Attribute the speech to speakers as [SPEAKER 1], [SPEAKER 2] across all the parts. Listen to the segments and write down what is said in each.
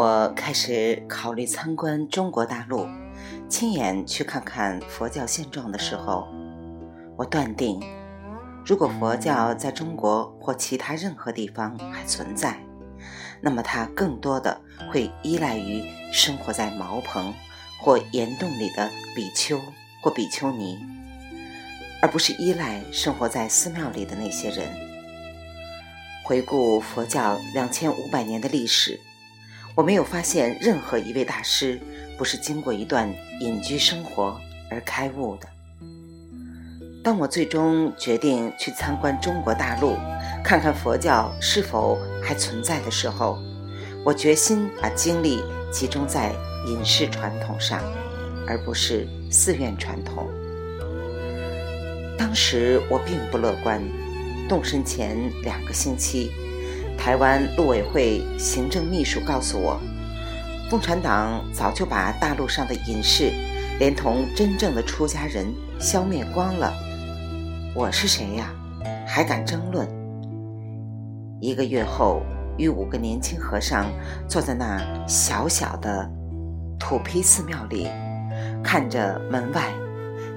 [SPEAKER 1] 我开始考虑参观中国大陆，亲眼去看看佛教现状的时候，我断定，如果佛教在中国或其他任何地方还存在，那么它更多的会依赖于生活在茅棚或岩洞里的比丘或比丘尼，而不是依赖生活在寺庙里的那些人。回顾佛教两千五百年的历史。我没有发现任何一位大师不是经过一段隐居生活而开悟的。当我最终决定去参观中国大陆，看看佛教是否还存在的时候，我决心把精力集中在隐士传统上，而不是寺院传统。当时我并不乐观，动身前两个星期。台湾陆委会行政秘书告诉我，共产党早就把大陆上的隐士，连同真正的出家人消灭光了。我是谁呀？还敢争论？一个月后，与五个年轻和尚坐在那小小的土坯寺庙里，看着门外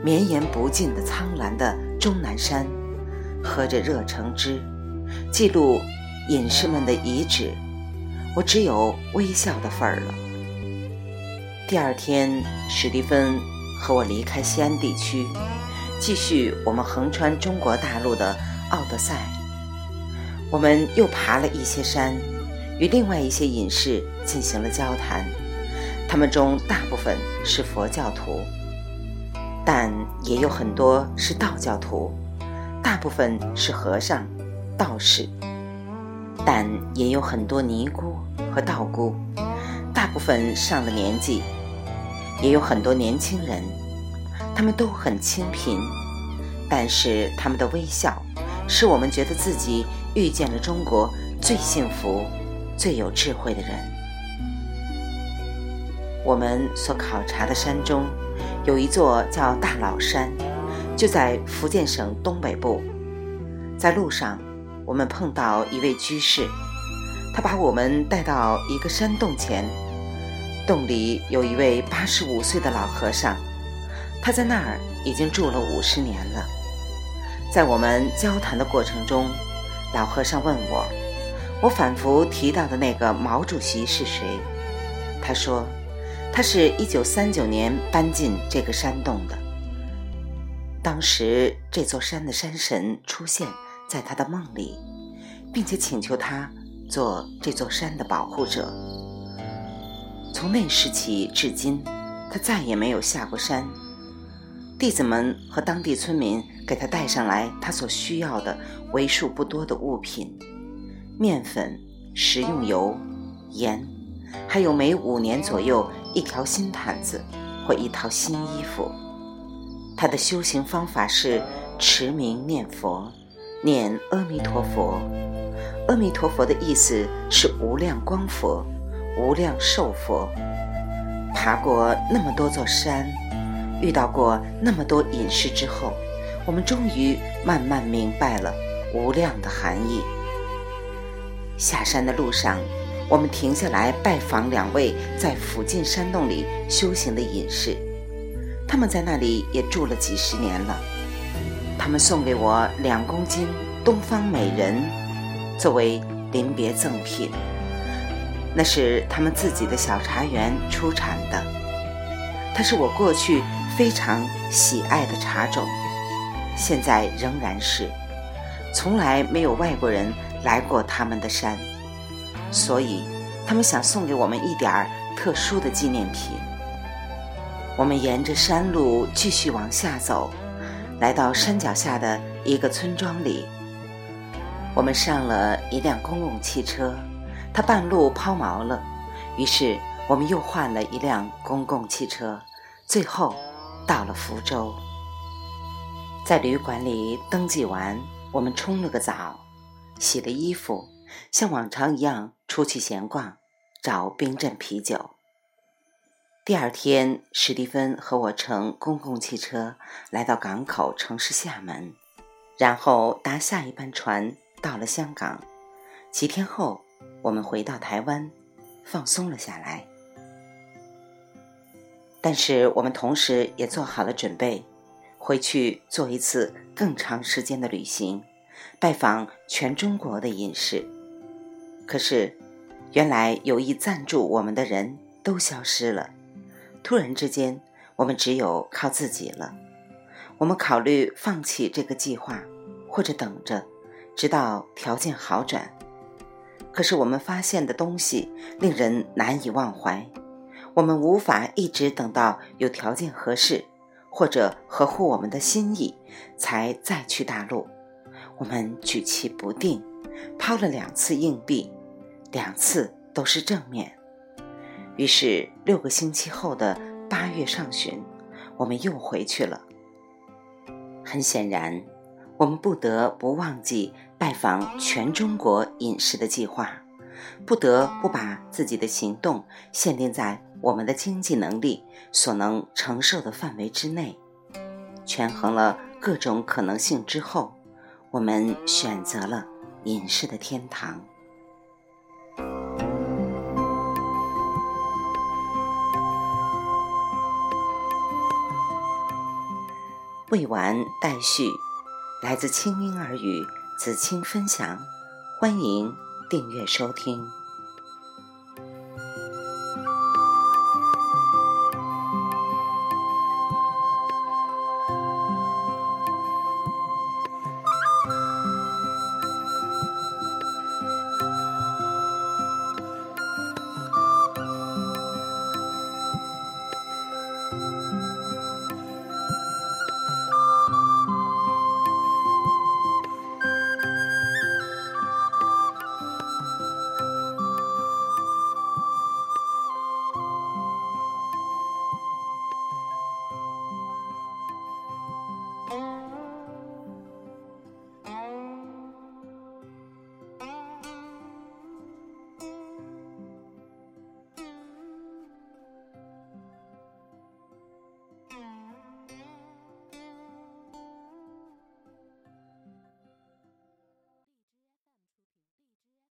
[SPEAKER 1] 绵延不尽的苍蓝的终南山，喝着热橙汁，记录。隐士们的遗址，我只有微笑的份儿了。第二天，史蒂芬和我离开西安地区，继续我们横穿中国大陆的奥德赛。我们又爬了一些山，与另外一些隐士进行了交谈。他们中大部分是佛教徒，但也有很多是道教徒，大部分是和尚、道士。但也有很多尼姑和道姑，大部分上了年纪，也有很多年轻人，他们都很清贫，但是他们的微笑，使我们觉得自己遇见了中国最幸福、最有智慧的人。我们所考察的山中，有一座叫大老山，就在福建省东北部，在路上。我们碰到一位居士，他把我们带到一个山洞前，洞里有一位八十五岁的老和尚，他在那儿已经住了五十年了。在我们交谈的过程中，老和尚问我，我反复提到的那个毛主席是谁？他说，他是一九三九年搬进这个山洞的，当时这座山的山神出现。在他的梦里，并且请求他做这座山的保护者。从那时起至今，他再也没有下过山。弟子们和当地村民给他带上来他所需要的为数不多的物品：面粉、食用油、盐，还有每五年左右一条新毯子或一套新衣服。他的修行方法是持名念佛。念阿弥陀佛，阿弥陀佛的意思是无量光佛、无量寿佛。爬过那么多座山，遇到过那么多隐士之后，我们终于慢慢明白了无量的含义。下山的路上，我们停下来拜访两位在附近山洞里修行的隐士，他们在那里也住了几十年了。他们送给我两公斤东方美人作为临别赠品，那是他们自己的小茶园出产的，它是我过去非常喜爱的茶种，现在仍然是。从来没有外国人来过他们的山，所以他们想送给我们一点特殊的纪念品。我们沿着山路继续往下走。来到山脚下的一个村庄里，我们上了一辆公共汽车，它半路抛锚了，于是我们又换了一辆公共汽车，最后到了福州。在旅馆里登记完，我们冲了个澡，洗了衣服，像往常一样出去闲逛，找冰镇啤酒。第二天，史蒂芬和我乘公共汽车来到港口城市厦门，然后搭下一班船到了香港。几天后，我们回到台湾，放松了下来。但是我们同时也做好了准备，回去做一次更长时间的旅行，拜访全中国的隐士。可是，原来有意赞助我们的人都消失了。突然之间，我们只有靠自己了。我们考虑放弃这个计划，或者等着，直到条件好转。可是我们发现的东西令人难以忘怀，我们无法一直等到有条件合适，或者合乎我们的心意，才再去大陆。我们举棋不定，抛了两次硬币，两次都是正面。于是六个星期后的八月上旬，我们又回去了。很显然，我们不得不忘记拜访全中国隐士的计划，不得不把自己的行动限定在我们的经济能力所能承受的范围之内。权衡了各种可能性之后，我们选择了隐士的天堂。未完待续，来自清音耳语子清分享，欢迎订阅收听。